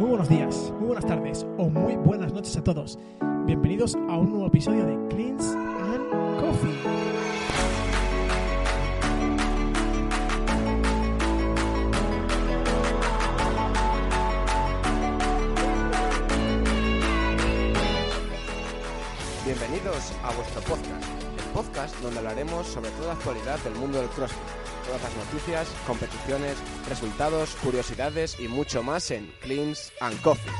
muy buenos días, muy buenas tardes o muy buenas noches a todos. Bienvenidos a un nuevo episodio de Cleans and Coffee. Bienvenidos a vuestro podcast, el podcast donde hablaremos sobre toda la actualidad del mundo del CrossFit, todas las noticias, competiciones, resultados, curiosidades y mucho más en Cleans and Coffee.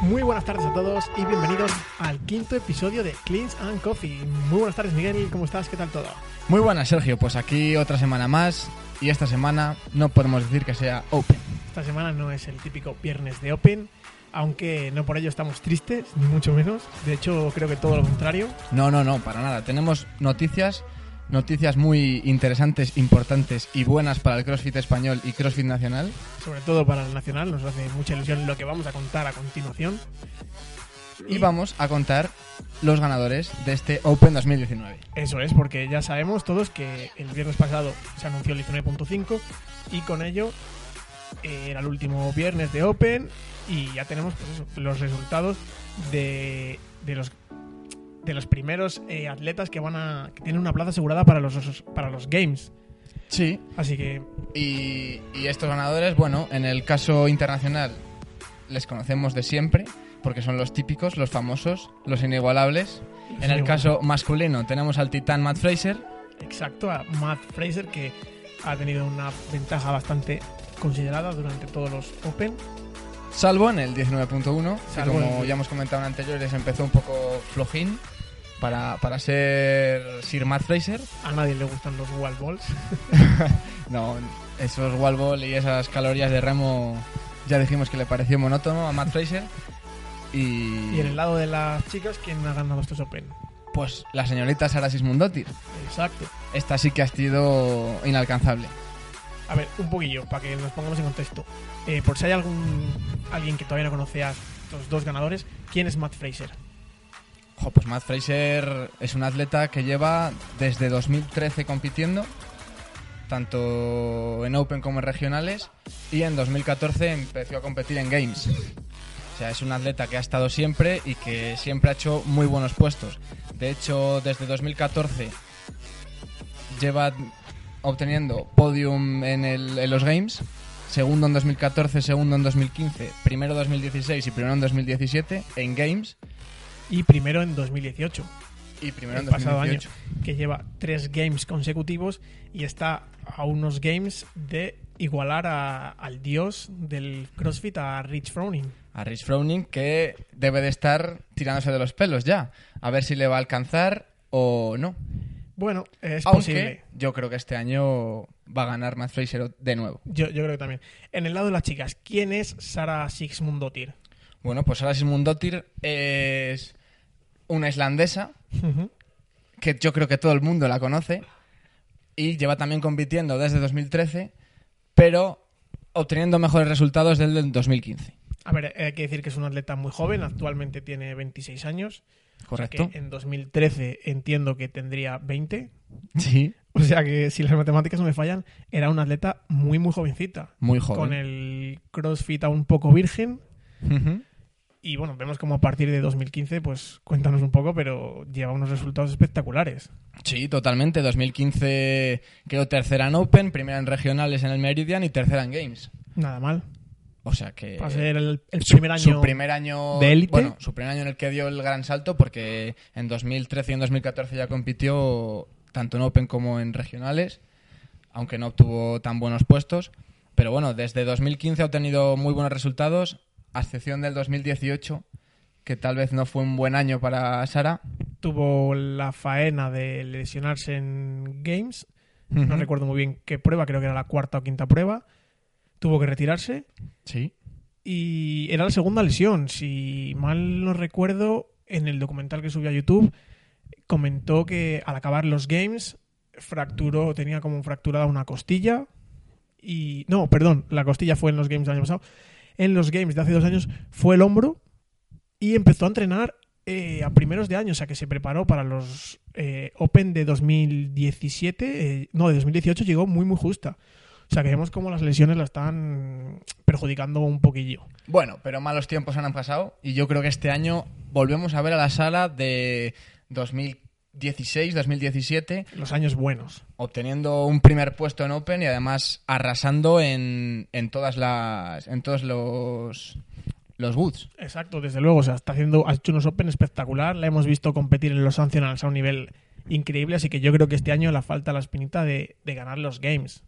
Muy buenas tardes a todos y bienvenidos al quinto episodio de Cleans and Coffee. Muy buenas tardes Miguel, ¿cómo estás? ¿Qué tal todo? Muy buenas, Sergio. Pues aquí otra semana más y esta semana no podemos decir que sea Open. Esta semana no es el típico viernes de Open, aunque no por ello estamos tristes, ni mucho menos. De hecho, creo que todo lo contrario. No, no, no, para nada. Tenemos noticias, noticias muy interesantes, importantes y buenas para el CrossFit español y CrossFit nacional. Sobre todo para el Nacional, nos hace mucha ilusión lo que vamos a contar a continuación. Y vamos a contar los ganadores de este Open 2019. Eso es, porque ya sabemos todos que el viernes pasado se anunció el 19.5 y con ello era el último viernes de Open y ya tenemos pues eso, los resultados de, de los de los primeros eh, atletas que van a que tienen una plaza asegurada para los para los games. Sí. Así que Y, y estos ganadores, bueno, en el caso internacional les conocemos de siempre, porque son los típicos, los famosos, los inigualables. En el caso masculino tenemos al titán Matt Fraser. exacto a Matt Fraser que ha tenido una ventaja bastante considerada durante todos los Open. Salvo en el 19.1, que Salvo como ya hemos comentado en anteriores, empezó un poco flojín para, para ser Sir Matt Fraser. A nadie le gustan los wall balls. No, esos wall ball y esas calorías de remo ya dijimos que le pareció monótono a Matt Fraser. Y, Y en el lado de las chicas, ¿quién ha ganado estos Open? pues la señorita Sara Sismundotir. Exacto. Esta sí que ha sido inalcanzable. A ver, un poquillo, para que nos pongamos en contexto. Eh, por si hay algún alguien que todavía no conoce a estos dos ganadores, ¿quién es Matt Fraser? Jo, pues Matt Fraser es un atleta que lleva desde 2013 compitiendo, tanto en Open como en regionales, y en 2014 empezó a competir en Games. O sea, es un atleta que ha estado siempre y que siempre ha hecho muy buenos puestos. De hecho, desde 2014 lleva obteniendo podium en, el- en los Games, segundo en 2014, segundo en 2015, primero en 2016 y primero en 2017 en Games Y primero en 2018, y primero en el pasado 2018. año, que lleva tres games consecutivos y está a unos games de igualar a- al dios del CrossFit, a Rich Froning. a Rich Froning que debe de estar tirándose de los pelos ya. A ver si le va a alcanzar o no. Bueno, es Aunque posible. yo creo que este año va a ganar Matt Fraser de nuevo. Yo, yo creo que también. En el lado de las chicas, ¿quién es Sara Sixmundotir? Bueno, pues ahora Sismundotir es una islandesa que yo creo que todo el mundo la conoce y lleva también compitiendo desde 2013, pero obteniendo mejores resultados desde el 2015. A ver, hay que decir que es un atleta muy joven, actualmente tiene 26 años. ¿Correcto? que en 2013 entiendo que tendría 20. Sí, O sea que si las matemáticas no me fallan, era una atleta muy, muy jovencita. muy joven. Con el CrossFit aún un poco virgen. Y bueno, vemos como a partir de 2015, pues cuéntanos un poco, pero lleva unos resultados espectaculares. Sí, totalmente. 2015 quedó tercera en Open, primera en regionales en el Meridian y tercera en Games. Nada mal. O sea que... Va a ser el, el su- primer año. Su primer año... de élite. Bueno, su primer año en el que dio el gran salto porque en 2013 y en 2014 ya compitió tanto en Open como en regionales, aunque no obtuvo tan buenos puestos. Pero bueno, desde 2015 ha obtenido muy buenos resultados, a excepción del 2018, que tal vez no fue un buen año para Sara. Tuvo la faena de lesionarse en Games. No recuerdo muy bien qué prueba, creo que era la cuarta o quinta prueba. Tuvo que retirarse. Sí. Y era la segunda lesión. Si mal no recuerdo, en el documental que subió a YouTube, comentó que al acabar los games fracturó, tenía como fracturada una costilla. Y. No, perdón, la costilla fue en los games del año pasado. En los games de hace dos años fue el hombro y empezó a entrenar eh, a primeros de año, o sea que se preparó para los eh, Open de 2017, eh, no, de 2018 llegó muy muy justa. O sea que vemos como las lesiones la están perjudicando un poquillo. Bueno, pero malos tiempos han pasado y yo creo que este año volvemos a ver a la sala de 2016-2017 Los años buenos. obteniendo un primer puesto en Open y además arrasando en, en todas las en todos los los booths. Exacto, desde luego. O sea, está haciendo, ha hecho unos Open espectacular. La hemos visto competir en los Nationals a un nivel increíble. Así que yo creo que este año le falta la espinita de, de ganar los games.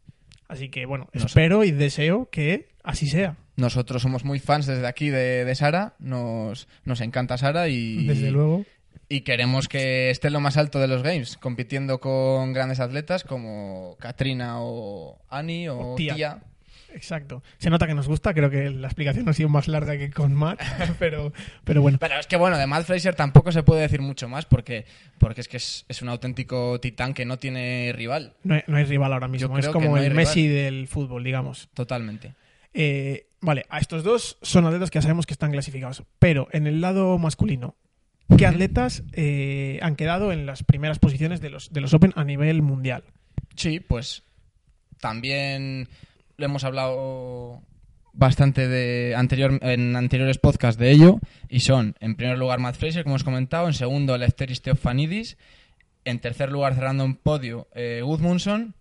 Así que bueno, espero y deseo que así sea. Nosotros somos muy fans desde aquí de, de Sara, nos, nos encanta Sara y, Desde luego. y queremos que esté en lo más alto de los games, compitiendo con grandes atletas como Katrina o Ani o. Tia. Exacto. Se nota que nos gusta. Creo que la explicación ha sido más larga que con Matt. pero, pero bueno. Pero es que bueno, de Matt Fraser tampoco se puede decir mucho más porque, porque es que es, es un auténtico titán que no tiene rival, No hay, no hay rival ahora mismo. Es como no el rival. Messi del fútbol, digamos. totalmente. Eh, vale, a estos dos son atletas que ya sabemos que están clasificados. Pero en el lado masculino, ¿qué atletas eh, han quedado en las primeras posiciones de los, de los Open a nivel mundial? Sí, pues también lo hemos hablado bastante de anterior, en anteriores podcasts de ello y son en primer lugar Matt Fraser, como hemos comentado, en segundo Lefteris Theofanidis, en tercer lugar cerrando un podio eh, Gudmundsson,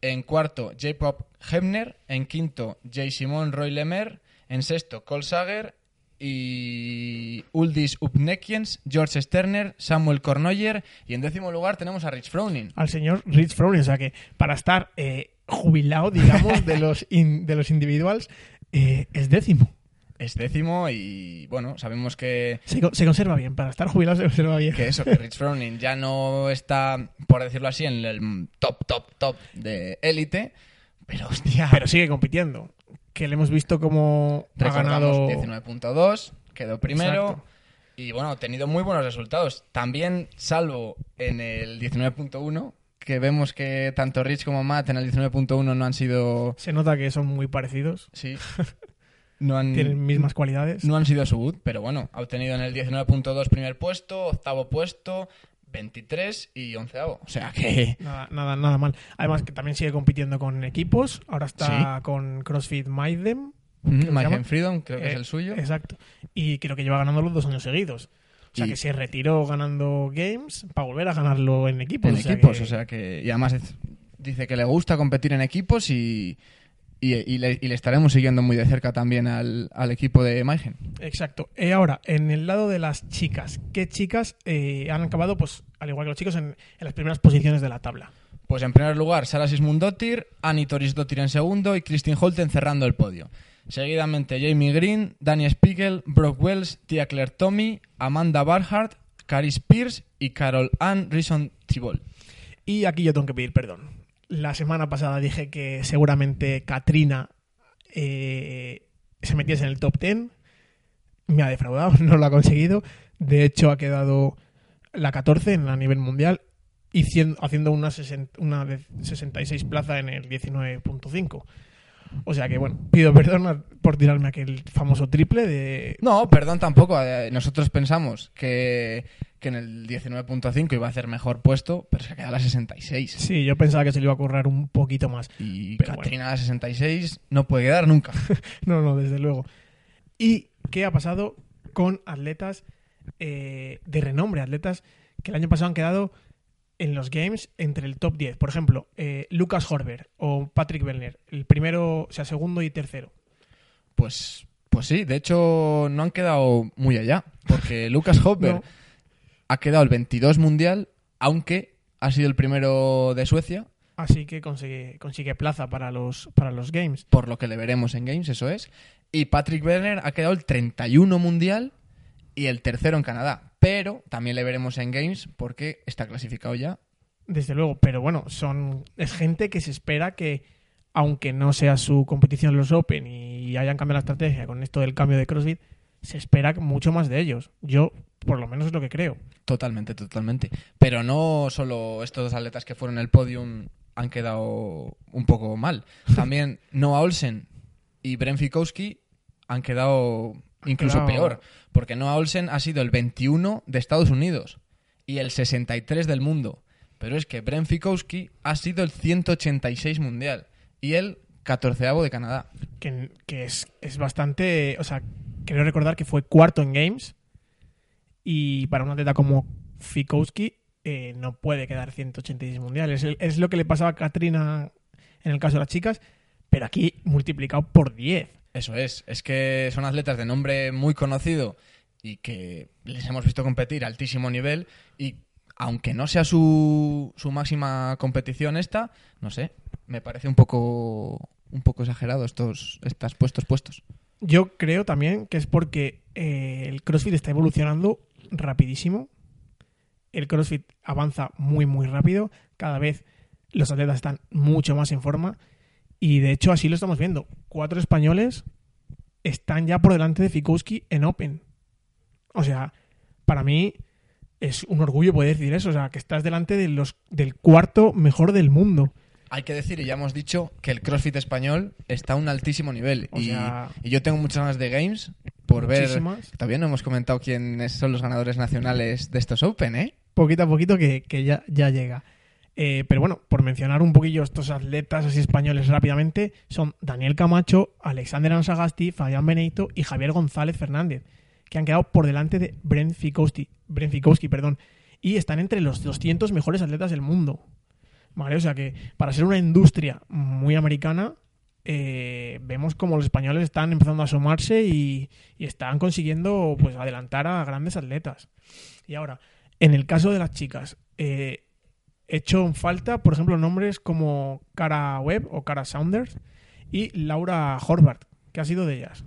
en cuarto Jacob Hebner, en quinto J. Simon Roy Lemer, en sexto Cole Sager y Uldis Upnekiens, George Sterner, Samuel Kornoyer y en décimo lugar tenemos a Rich Froning. Al señor Rich Froning. O sea que para estar eh, jubilado, digamos, de los, in- de los individuals, eh, es décimo. Es décimo y bueno, sabemos que, Se, co- se conserva bien. Para estar jubilado se conserva bien. que eso, que Rich Froning ya no está, por decirlo así, en el top, top, top de élite, pero hostia, Pero sigue compitiendo. Que le hemos visto como ha ganado... 19.2, quedó primero Exacto. y bueno, ha tenido muy buenos resultados. También, salvo en el 19.1, que vemos que tanto Rich como Matt en el 19.1 no han sido... Se nota que son muy parecidos. Sí. No han, Tienen mismas cualidades. No han sido su boot, pero bueno, ha obtenido en el 19.2 primer puesto, octavo puesto, 23 y onceavo. O sea que... Nada, nada, nada mal. Además que también sigue compitiendo con equipos. Ahora está con CrossFit Maidem. llama. Freedom, creo que es Eh, el suyo. Exacto. Y creo que lleva ganando los dos años seguidos. O sea Y- que se retiró ganando games para volver a ganarlo en equipos. en o sea equipos, que- o sea que... Y además es- dice que le gusta competir en equipos y... Y, y le, y le estaremos siguiendo muy de cerca también al, al equipo de Maigen. Exacto. Y ahora, en el lado de las chicas, ¿qué chicas eh, han acabado, pues, al igual que los chicos, en, en las primeras posiciones de la tabla? Pues en primer lugar, Sara Sismundottir, Annie Torisdottir en segundo y Christine Holten cerrando el podio. Seguidamente Jamie Green, Dani Spiegel, Brooke Wells, Tia Claire Tommy, Amanda Barhart, Caris Pierce y Carol Ann Rison Thibault. Y aquí yo tengo que pedir perdón. La semana pasada dije que seguramente Katrina eh, se metiese en el top 10. Me ha defraudado, no lo ha conseguido. De hecho, ha quedado la 14 en a nivel mundial y cien- haciendo una, sesen- una de 66 plaza en el 19.5. O sea que, bueno, pido perdón por tirarme aquel famoso triple de... No, perdón tampoco. eh, Nosotros pensamos que, que en el 19.5 iba a hacer mejor puesto, pero se ha quedado a la 66. Sí, yo pensaba que se le iba a currar un poquito más. Y Pero Katrina a la 66 no puede quedar nunca. No, no, desde luego. ¿Y qué ha pasado con atletas eh, de renombre? Atletas que el año pasado han quedado en los games entre el top 10. Por ejemplo, eh, Lucas Horber o Patrick Bellner. El primero, o sea, segundo y tercero. Pues, pues sí, de hecho no han quedado muy allá, porque Lucas Hopper No. ha quedado el 22 mundial, aunque ha sido el primero de Suecia, Así que consigue, consigue plaza para los, para los games. por lo que le veremos en Games, eso es. Y Patrick Werner ha quedado el 31 mundial y el tercero en Canadá, pero también le veremos en Games porque está clasificado ya. Desde luego, pero bueno, son es gente que se espera que, aunque no sea su competición los Open y hayan cambiado la estrategia con esto del cambio de CrossFit, se espera mucho más de ellos. Yo, por lo menos, es lo que creo. Totalmente, totalmente. Pero no solo estos dos atletas que fueron el podium han quedado un poco mal. También Noah Olsen y Bren Fikowski han quedado incluso Claro. peor, porque Noah Olsen ha sido el 21 de Estados Unidos y el 63 del mundo. Pero es que Brent Fikowski ha sido el 186 mundial y el 14 de Canadá. que, que es, es bastante. O sea, creo recordar que fue cuarto en Games. Y para un atleta como Fikowski, eh, no puede quedar 186 mundiales. Es, es lo que le pasaba a Katrina en el caso de las chicas, pero aquí multiplicado por 10. Eso es, es que son atletas de nombre muy conocido y que les hemos visto competir a altísimo nivel y aunque no sea su, su máxima competición esta, no sé, me parece un poco un poco exagerado estos estas puestos puestos. Yo creo también que es porque eh, el CrossFit está evolucionando rapidísimo. El CrossFit avanza muy, muy rápido. Cada vez los atletas están mucho más en forma. Y de hecho, así lo estamos viendo. Cuatro españoles están ya por delante de Fikowski en Open. O sea, para mí es un orgullo poder decir eso. O sea, que estás delante de los, del cuarto mejor del mundo. Hay que decir, y ya hemos dicho, que el CrossFit español está a un altísimo nivel. O y, sea- y yo tengo muchas ganas de Games por ver... Muchísimas. Todavía no hemos comentado quiénes son los ganadores nacionales de estos Open, ¿eh? poquito a poquito que, que ya, ya llega. Eh, pero bueno, por mencionar un poquillo estos atletas así españoles rápidamente, son Daniel Camacho, Alexander Ansagasti, Fabián Benito y Javier González Fernández, que han quedado por delante de Brent Fikowski, Brent Fikowski, perdón, y están entre los 200 mejores atletas del mundo. ¿Vale? O sea que para ser una industria muy americana, eh, vemos como los españoles están empezando a asomarse y, están consiguiendo pues adelantar a grandes atletas. Y ahora, en el caso de las chicas, eh, hecho en falta, por ejemplo, nombres como Cara Webb o Cara Saunders y Laura Horvath, que ha sido de ellas.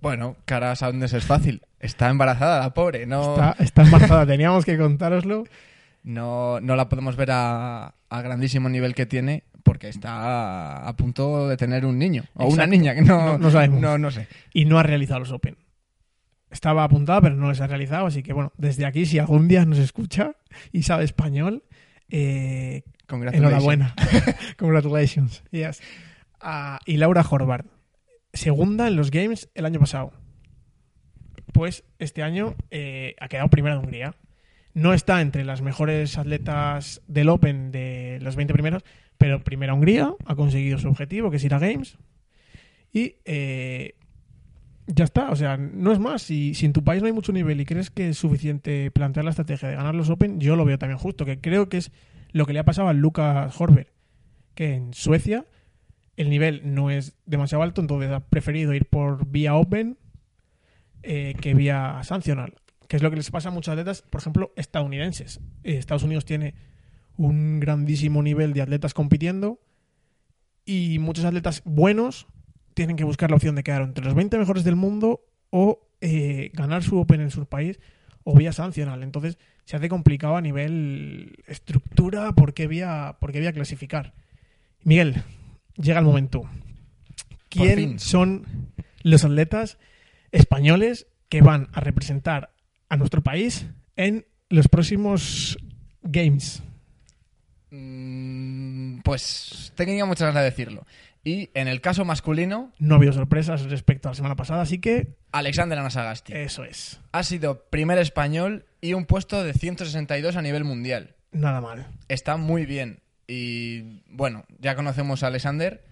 Bueno, Cara Saunders es fácil. Está embarazada la pobre, no... Está, está embarazada, teníamos que contároslo. no, no la podemos ver a, a grandísimo nivel que tiene porque está a punto de tener un niño o una niña que no, No- no sabemos. no, no sé y no ha realizado los Open. Estaba apuntada, pero no les ha realizado, así que bueno, desde aquí, si algún día nos escucha y sabe español, eh, Congratulations. enhorabuena. Congratulations. Yes. Ah, y Laura Horvath, segunda en los Games el año pasado. Pues este año eh, ha quedado primera de Hungría. No está entre las mejores atletas del Open de los 20 primeros, pero primera Hungría ha conseguido su objetivo, que es ir a Games. Y eh, ya está, o sea, no es más. Si, si en tu país no hay mucho nivel y crees que es suficiente plantear la estrategia de ganar los Open, yo lo veo también justo, que creo que es lo que le ha pasado a Lucas Horber, que en Suecia el nivel no es demasiado alto, entonces ha preferido ir por vía Open eh, que vía sancional, que es lo que les pasa a muchos atletas, por ejemplo, estadounidenses. Eh, Estados Unidos tiene un grandísimo nivel de atletas compitiendo y muchos atletas buenos tienen que buscar la opción de quedar entre los 20 mejores del mundo o eh, ganar su Open en su país o vía sancional. Entonces se hace complicado a nivel estructura por qué vía, por qué vía clasificar. Miguel, llega el momento. ¿Quién son los atletas españoles que van a representar a nuestro país en los próximos Games? Mm, pues tenía muchas ganas de decirlo y en el caso masculino No ha habido sorpresas respecto a la semana pasada, así que Alexander Anasagasti eso es. ha sido primer español y un puesto de 162 a nivel mundial Nada mal. está muy bien. Y bueno, ya conocemos a Alexander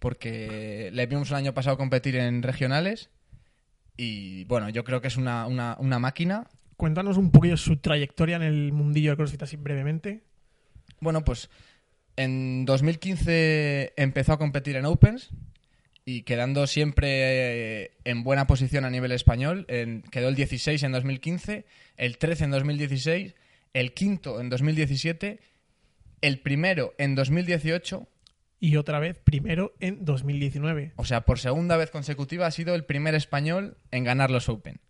porque le vimos el año pasado competir en regionales. Y bueno, yo creo que es una, una- una máquina. Cuéntanos un poquillo su trayectoria en el mundillo del CrossFit así brevemente. Bueno, pues en 2015 empezó a competir en Opens y quedando siempre eh, en buena posición a nivel español. En- quedó el 16 en 2015, el 13 en 2016, el quinto en 2017, el primero en 2018 Y otra vez, primero en 2019. O sea, por segunda vez consecutiva ha sido el primer español en ganar los Open.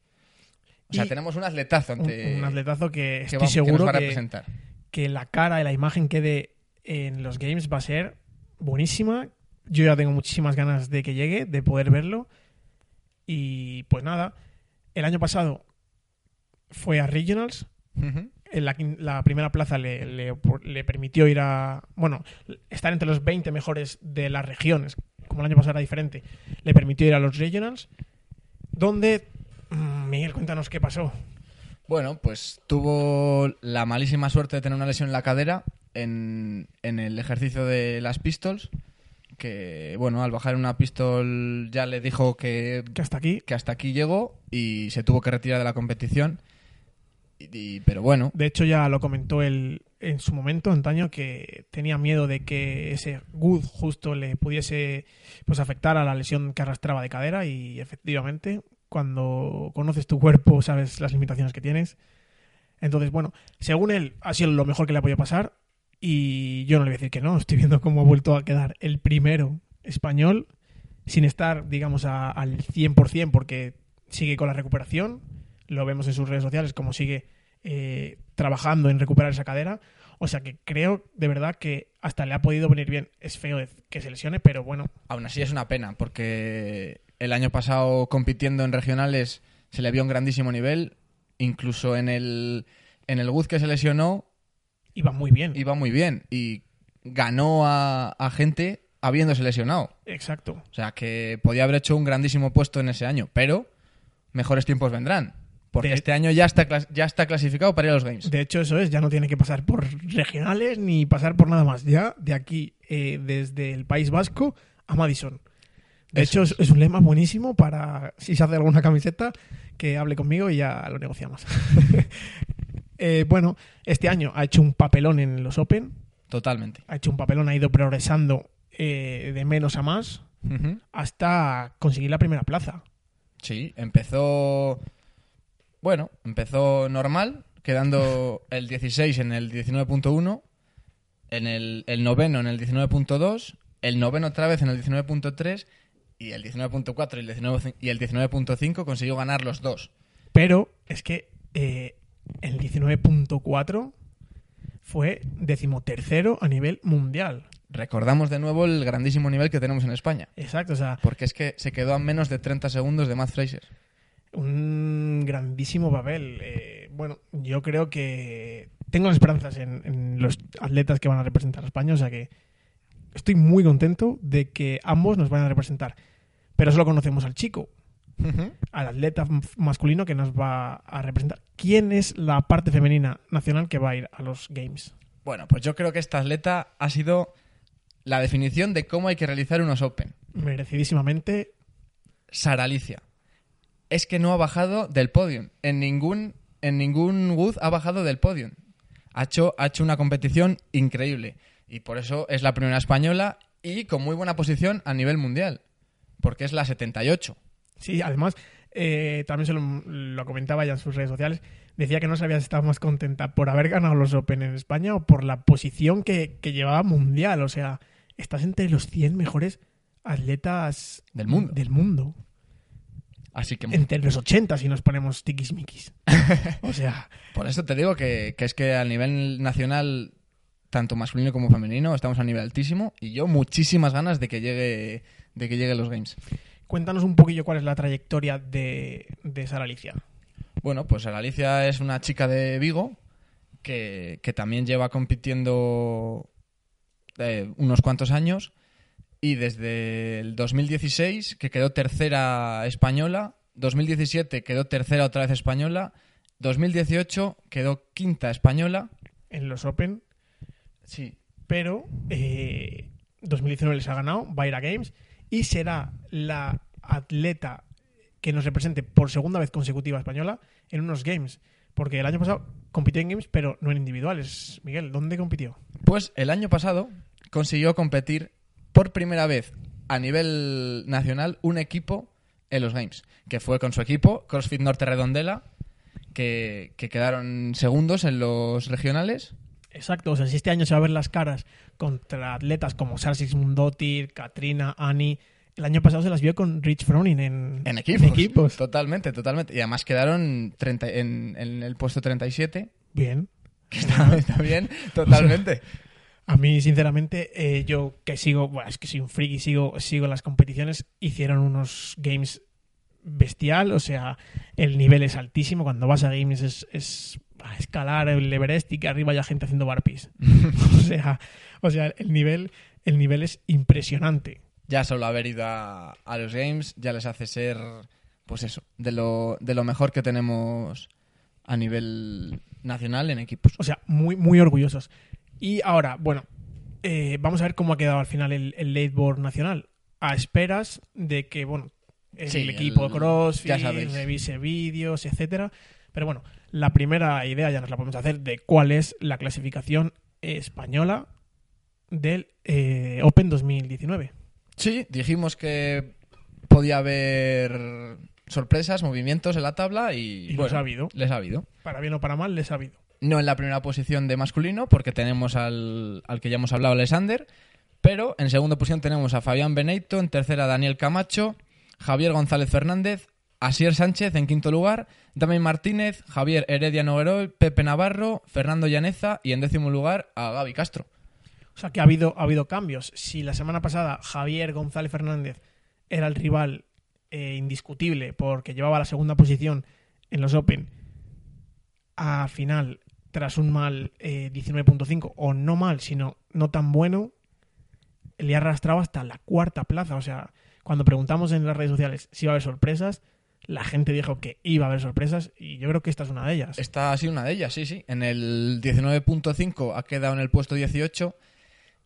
O sea, Y tenemos un atletazo ante, un atletazo que que, estoy va- que seguro nos va a que, representar. que la cara y la imagen que dé en los games va a ser buenísima. Yo ya tengo muchísimas ganas de que llegue, de poder verlo. Y pues nada, el año pasado fue a Regionals. En la, primera plaza le, le- le permitió ir a. Bueno, estar entre los 20 mejores de las regiones, como el año pasado era diferente. Le permitió ir a los Regionals, donde Miguel, cuéntanos qué pasó. Bueno, pues tuvo la malísima suerte de tener una lesión en la cadera en, en el ejercicio de las pistols. Que, bueno, al bajar una pistol ya le dijo que, Que hasta aquí. que hasta aquí llegó y se tuvo que retirar de la competición. Y- y- pero bueno, De hecho, ya lo comentó él en su momento, antaño, que tenía miedo de que ese good justo le pudiese pues afectar a la lesión que arrastraba de cadera y efectivamente, cuando conoces tu cuerpo, sabes las limitaciones que tienes. Entonces, bueno, según él, ha sido lo mejor que le ha podido pasar y yo no le voy a decir que no. Estoy viendo cómo ha vuelto a quedar el primero español sin estar, digamos, a- al 100% porque sigue con la recuperación. Lo vemos en sus redes sociales, como sigue eh, trabajando en recuperar esa cadera. O sea que creo de verdad que hasta le ha podido venir bien. Es feo que se lesione, pero bueno, aún así es una pena porque el año pasado compitiendo en regionales se le vio un grandísimo nivel. Incluso en el, en el Guz que se lesionó iba muy bien. iba muy bien y ganó a, a gente habiéndose lesionado. Exacto. O sea que podía haber hecho un grandísimo puesto en ese año, pero mejores tiempos vendrán. Porque De- este año ya está, ya está clasificado para ir a los Games. De hecho, eso es, ya no tiene que pasar por regionales ni pasar por nada más. Ya de aquí, eh, desde el País Vasco a Madison. De Eso hecho, es. es un lema buenísimo para si se hace alguna camiseta, que hable conmigo y ya lo negociamos. Eh, bueno, este año ha hecho un papelón en los Open. Totalmente. Ha hecho un papelón, ha ido progresando eh, de menos a más hasta conseguir la primera plaza. Sí, empezó. Bueno, empezó normal, quedando el 16 en el 19.1, en el, el noveno en el 19.2, el noveno otra vez en el 19.3 y el 19.4 y el 19 y el 19.5 consiguió ganar los dos. Pero es que eh, el 19.4 fue decimotercero a nivel mundial. Recordamos de nuevo el grandísimo nivel que tenemos en España, Exacto, o sea, porque es que se quedó a menos de 30 segundos de Matt Fraser. un grandísimo papel. Eh, bueno, yo creo que tengo las esperanzas en, en los atletas que van a representar a España, o sea que estoy muy contento de que ambos nos van a representar. Pero solo conocemos al chico, al atleta masculino que nos va a representar. ¿Quién es la parte femenina nacional que va a ir a los Games? Bueno, pues yo creo que esta atleta ha sido la definición de cómo hay que realizar unos Open. Merecidísimamente, Sara Alicia. Es que no ha bajado del podium. En ningún, en ningún Wood ha bajado del podium. Ha hecho, ha hecho una competición increíble. Y por eso es la primera española y con muy buena posición a nivel mundial. Porque es la 78. Sí, además, eh, también se lo, lo comentaba ya en sus redes sociales, decía que no sabía si estaba más contenta por haber ganado los Open en España o por la posición que, que llevaba mundial. O sea, estás entre los 100 mejores atletas Del mundo. Del mundo. Así que Entre los 80 si nos ponemos tiquismiquis. O sea, por eso te digo que, que es que a nivel nacional, tanto masculino como femenino, estamos a nivel altísimo. Y yo muchísimas ganas de que llegue, de que llegue los Games. Cuéntanos un poquillo cuál es la trayectoria de, de Sara Alicia. Bueno, pues Sara Alicia es una chica de Vigo que, que también lleva compitiendo eh, unos cuantos años y desde el 2016, que quedó tercera española, 2017 quedó tercera otra vez española, 2018 quedó quinta española. En los Open, Sí, pero eh, 2019 les ha ganado, va a ir a Games y será la atleta que nos represente por segunda vez consecutiva española en unos Games. Porque el año pasado compitió en Games, pero no en individuales. Miguel, ¿dónde compitió? Pues el año pasado consiguió competir por primera vez a nivel nacional un equipo en los Games, que fue con su equipo, CrossFit Norte Redondela, que, que quedaron segundos en los regionales. Exacto, o sea, si este año se va a ver las caras contra atletas como Sarsis Mundotir, Katrina, Ani, el año pasado se las vio con Rich Froning en, En equipos. equipos. Totalmente, totalmente. Y además quedaron 30 en, en el puesto 37, Bien. que está, está bien, totalmente. A mí, sinceramente, eh, yo que sigo, bueno, es que soy un friki, sigo, sigo las competiciones, hicieron unos games bestial, o sea, el nivel es altísimo, cuando vas a games es, es a escalar el Everest y que arriba haya gente haciendo barpees. o sea, o sea, el nivel, el nivel es impresionante. Ya solo haber ido a, a los Games ya les hace ser pues eso, de lo, de lo mejor que tenemos a nivel nacional en equipos. O sea, muy, muy orgullosos. Y ahora, bueno, eh, vamos a ver cómo ha quedado al final el, el late board nacional. A esperas de que, bueno, el Sí, equipo el- CrossFit revise vídeos, etcétera. Pero bueno, la primera idea ya nos la podemos hacer de cuál es la clasificación española del eh, Open 2019. Sí, dijimos que podía haber sorpresas, movimientos en la tabla y, Y bueno, los ha habido. les ha habido. Para bien o para mal, les ha habido. No en la primera posición de masculino, porque tenemos al, al que ya hemos hablado, Alexander. Pero en segunda posición tenemos a Fabián Beneito, en tercera Daniel Camacho, Javier González Fernández, Asier Sánchez en quinto lugar, Damián Martínez, Javier Heredia Noguerol, Pepe Navarro, Fernando Llaneza y en décimo lugar a Gaby Castro. O sea que ha habido, ha habido cambios. Si la semana pasada Javier González Fernández era el rival eh, indiscutible porque llevaba la segunda posición en los Open, al final, tras un mal eh, 19.5, o no mal, sino no tan bueno, le ha arrastrado hasta la cuarta plaza. O sea, cuando preguntamos en las redes sociales si iba a haber sorpresas, la gente dijo que iba a haber sorpresas y yo creo que esta es una de ellas. Esta ha sido una de ellas, sí, sí. En el 19.5 ha quedado en el puesto 18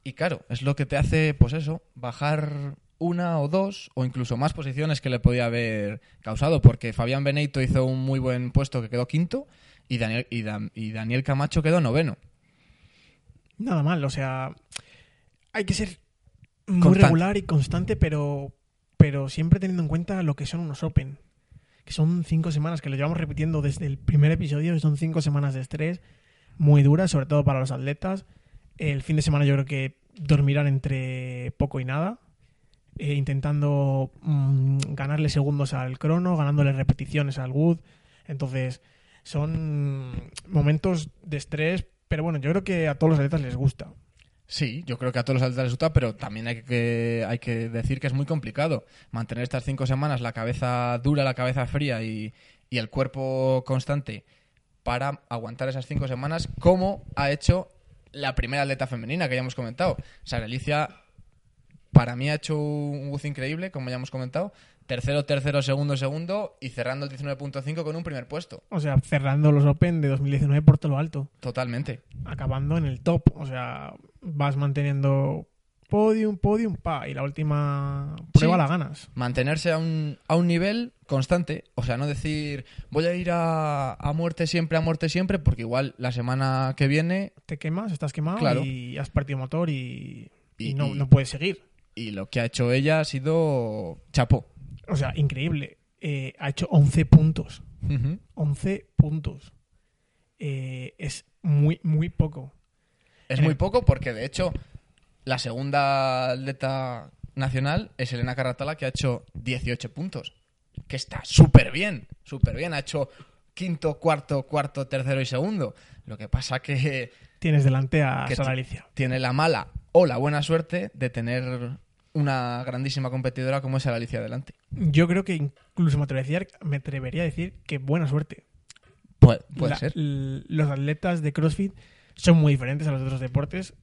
y claro, es lo que te hace, pues eso, bajar una o dos o incluso más posiciones que le podía haber causado, porque Fabián Beneito hizo un muy buen puesto que quedó quinto y Daniel, y, Dan- y Daniel Camacho quedó noveno. Nada mal, o sea, hay que ser muy Constante. regular y constante, pero, pero siempre teniendo en cuenta lo que son unos Open. Que son cinco semanas, que lo llevamos repitiendo desde el primer episodio, son cinco semanas de estrés muy duras, sobre todo para los atletas. El fin de semana yo creo que dormirán entre poco y nada, eh, intentando mm, ganarle segundos al crono, ganándole repeticiones al Wood. Entonces, son momentos de estrés, pero bueno, yo creo que a todos los atletas les gusta. Sí, yo creo que a todos los atletas les gusta, pero también hay que, hay que decir que es muy complicado mantener estas cinco semanas la cabeza dura, la cabeza fría y, y el cuerpo constante para aguantar esas cinco semanas, como ha hecho la primera atleta femenina que ya hemos comentado. Sara Alicia, para mí ha hecho un buzz increíble, como ya hemos comentado. Tercero, tercero, segundo, segundo y cerrando el 19.5 con un primer puesto. O sea, cerrando los Open de 2019 por todo lo alto, Totalmente. acabando en el top. O sea, vas manteniendo podium, podium, pa, y la última prueba Sí. la ganas. mantenerse a un, a un nivel constante. O sea, no decir voy a ir a, a muerte siempre, a muerte siempre, porque igual la semana que viene Te quemas, estás quemado Claro. y has partido motor y, y Y- no, y- no puedes seguir. Y lo que ha hecho ella ha sido chapó. O sea, increíble. Eh, ha hecho 11 puntos. 11 puntos. Eh, es muy, muy poco. Es muy poco porque, de hecho, la segunda atleta nacional es Elena Carratala, que ha hecho 18 puntos. Que está súper bien, súper bien. Ha hecho quinto, cuarto, cuarto, tercero y segundo. Lo que pasa que Tienes delante a Sara Alicia. tiene la mala o la buena suerte de tener una grandísima competidora como es Alicia delante. Yo creo que incluso me atrevería, me atrevería a decir que buena suerte. Puede, puede La- ser. los atletas de CrossFit son muy diferentes a los otros deportes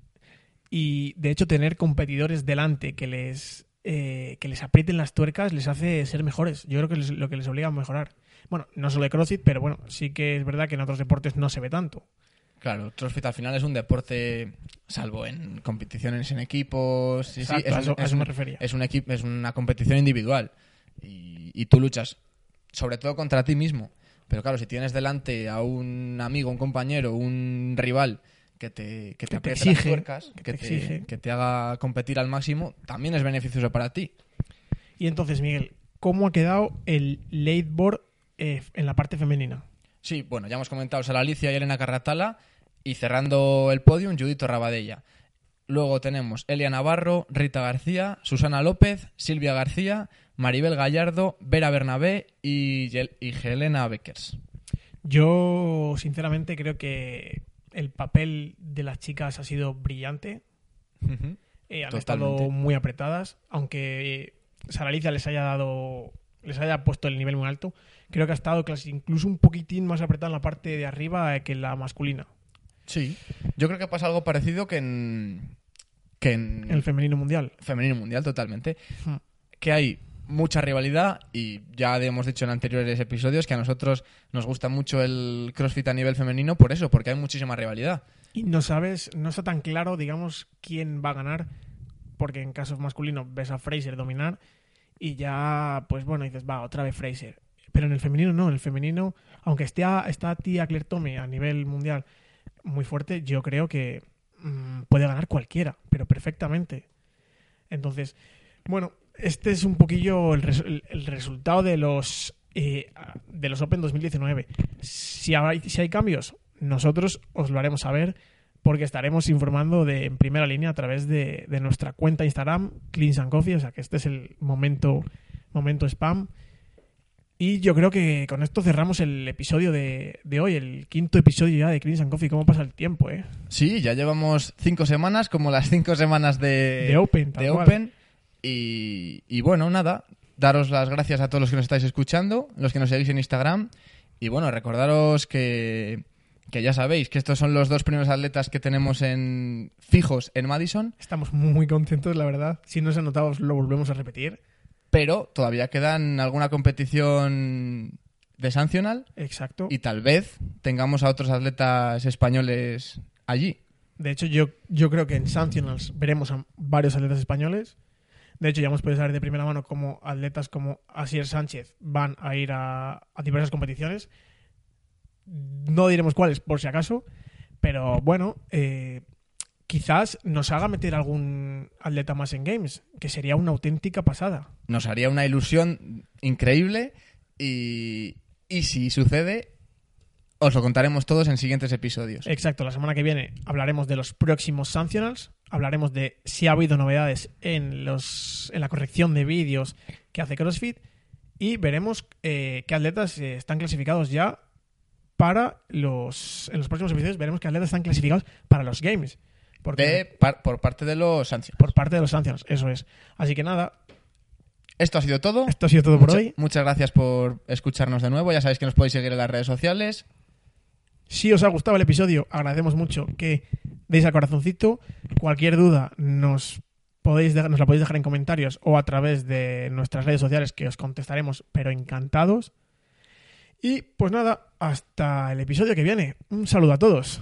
y de hecho tener competidores delante que les eh, que les aprieten las tuercas les hace ser mejores. Yo creo que es lo que les obliga a mejorar. Bueno, no solo de CrossFit, pero bueno, sí que es verdad que en otros deportes no se ve tanto. Claro, CrossFit al final es un deporte, salvo en competiciones en equipos. sí, sí, Exacto, es, a un- eso- a es eso un- me refería. es un equipo, es una competición individual. Y, y tú luchas, sobre todo contra ti mismo. Pero claro, si tienes delante a un amigo, un compañero, un rival que te, que te exige, las tuercas, que que, te exige. que te haga competir al máximo, también es beneficioso para ti. Y entonces, Miguel, ¿cómo ha quedado el late board eh, en la parte femenina? Sí, bueno, ya hemos comentado Sara Alicia y Elena Carratala. Y cerrando el podium, Judito Rabadella. Luego tenemos Elia Navarro, Rita García, Susana López, Silvia García, Maribel Gallardo, Vera Bernabé y, Yel- y Helena Beckers. Yo, sinceramente, creo que el papel de las chicas ha sido brillante. Eh, han Totalmente. estado muy apretadas, aunque Sara Alicia les haya dado, les haya puesto el nivel muy alto. Creo que ha estado incluso un poquitín más apretada en la parte de arriba eh, que en la masculina, Sí. Yo creo que pasa algo parecido que en, que en el femenino mundial. femenino mundial totalmente. Hmm. Que hay mucha rivalidad y ya hemos dicho en anteriores episodios que a nosotros nos gusta mucho el CrossFit a nivel femenino por eso, porque hay muchísima rivalidad. Y no sabes, no está tan claro, digamos, quién va a ganar, porque en caso masculino ves a Fraser dominar y ya, pues bueno, dices, va, otra vez Fraser. Pero en el femenino no, en el femenino, aunque esté a, está tía Claire Tome a nivel mundial muy fuerte, yo creo que mm, puede ganar cualquiera, pero perfectamente. Entonces, bueno, este es un poquillo el, el- resultado de los eh, de los Open 2019. Si hay, si hay cambios, nosotros os lo haremos saber porque estaremos informando de, en primera línea a través de, de nuestra cuenta Instagram, Cleans Coffee, o sea que este es el momento, momento spam. Y yo creo que con esto cerramos el episodio de, de hoy, el quinto episodio ya de and Coffee. ¿Cómo pasa el tiempo, eh? Sí, ya llevamos cinco semanas, como las cinco semanas de, De Open, de. Open. Y, y bueno, nada, daros las gracias a todos los que nos estáis escuchando, los que nos seguís en Instagram. Y bueno, recordaros que, que ya sabéis que estos son los dos primeros atletas que tenemos en fijos en Madison, Estamos muy contentos, la verdad. Si no se ha notado, os lo volvemos a repetir. Pero todavía quedan alguna competición de Sancional Exacto. y tal vez tengamos a otros atletas españoles allí. De hecho, yo, yo creo que en Sanctionals veremos a varios atletas españoles. De hecho, ya hemos podido saber de primera mano cómo atletas como Asier Sánchez van a ir a, a diversas competiciones. No diremos cuáles, por si acaso. Pero bueno, eh, quizás nos haga meter algún atleta más en Games, que sería una auténtica pasada. nos haría una ilusión increíble y, y si sucede, os lo contaremos todos en siguientes episodios. Exacto, la semana que viene hablaremos de los próximos Sanctionals, hablaremos de si ha habido novedades en, los, en la corrección de vídeos que hace CrossFit y veremos eh, qué atletas eh, están clasificados ya para los... En los próximos episodios veremos qué atletas están clasificados para los Games. Porque De, par- por parte de los Sanctions. por parte de los Sanctionals, eso es. Así que nada, Esto ha sido todo. esto ha sido todo por Mucha- hoy. Muchas gracias por escucharnos de nuevo. Ya sabéis que nos podéis seguir en las redes sociales. Si os ha gustado el episodio, agradecemos mucho que deis al corazoncito. Cualquier duda nos podéis nos la podéis dejar en comentarios o a través de nuestras redes sociales que os contestaremos, pero encantados. Y pues nada, hasta el episodio que viene. Un saludo a todos.